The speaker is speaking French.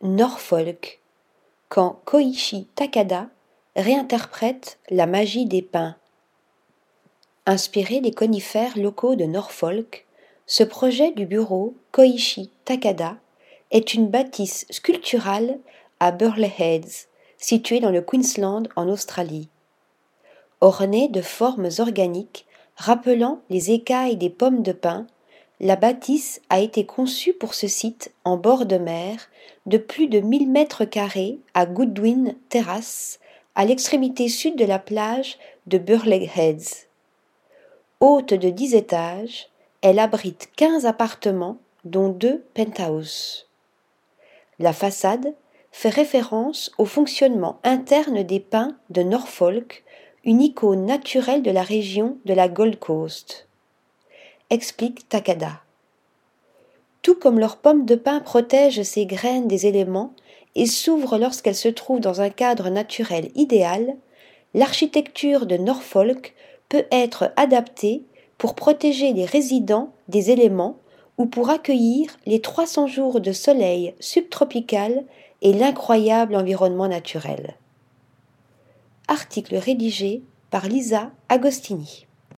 Norfolk, quand Koichi Takada réinterprète La magie des pins. Inspiré des conifères locaux de Norfolk, ce projet du bureau Koichi Takada est une bâtisse sculpturale à Burley Heads, située dans le Queensland en Australie. Ornée de formes organiques rappelant les écailles des pommes de pin, la bâtisse a été conçue pour ce site en bord de mer de plus de 1000 mètres carrés à Goodwin Terrace, à l'extrémité sud de la plage de Burleigh Heads. Haute de dix étages, elle abrite quinze appartements, dont deux penthouses. La façade fait référence au fonctionnement interne des pins de Norfolk, une icône naturelle de la région de la Gold Coast. Explique Takada. Tout comme leur pomme de pin protège ses graines des éléments, et s'ouvre lorsqu'elle se trouve dans un cadre naturel idéal, l'architecture de Norfolk peut être adaptée pour protéger les résidents des éléments ou pour accueillir les 300 jours de soleil subtropical et l'incroyable environnement naturel. Article rédigé par Lisa Agostini.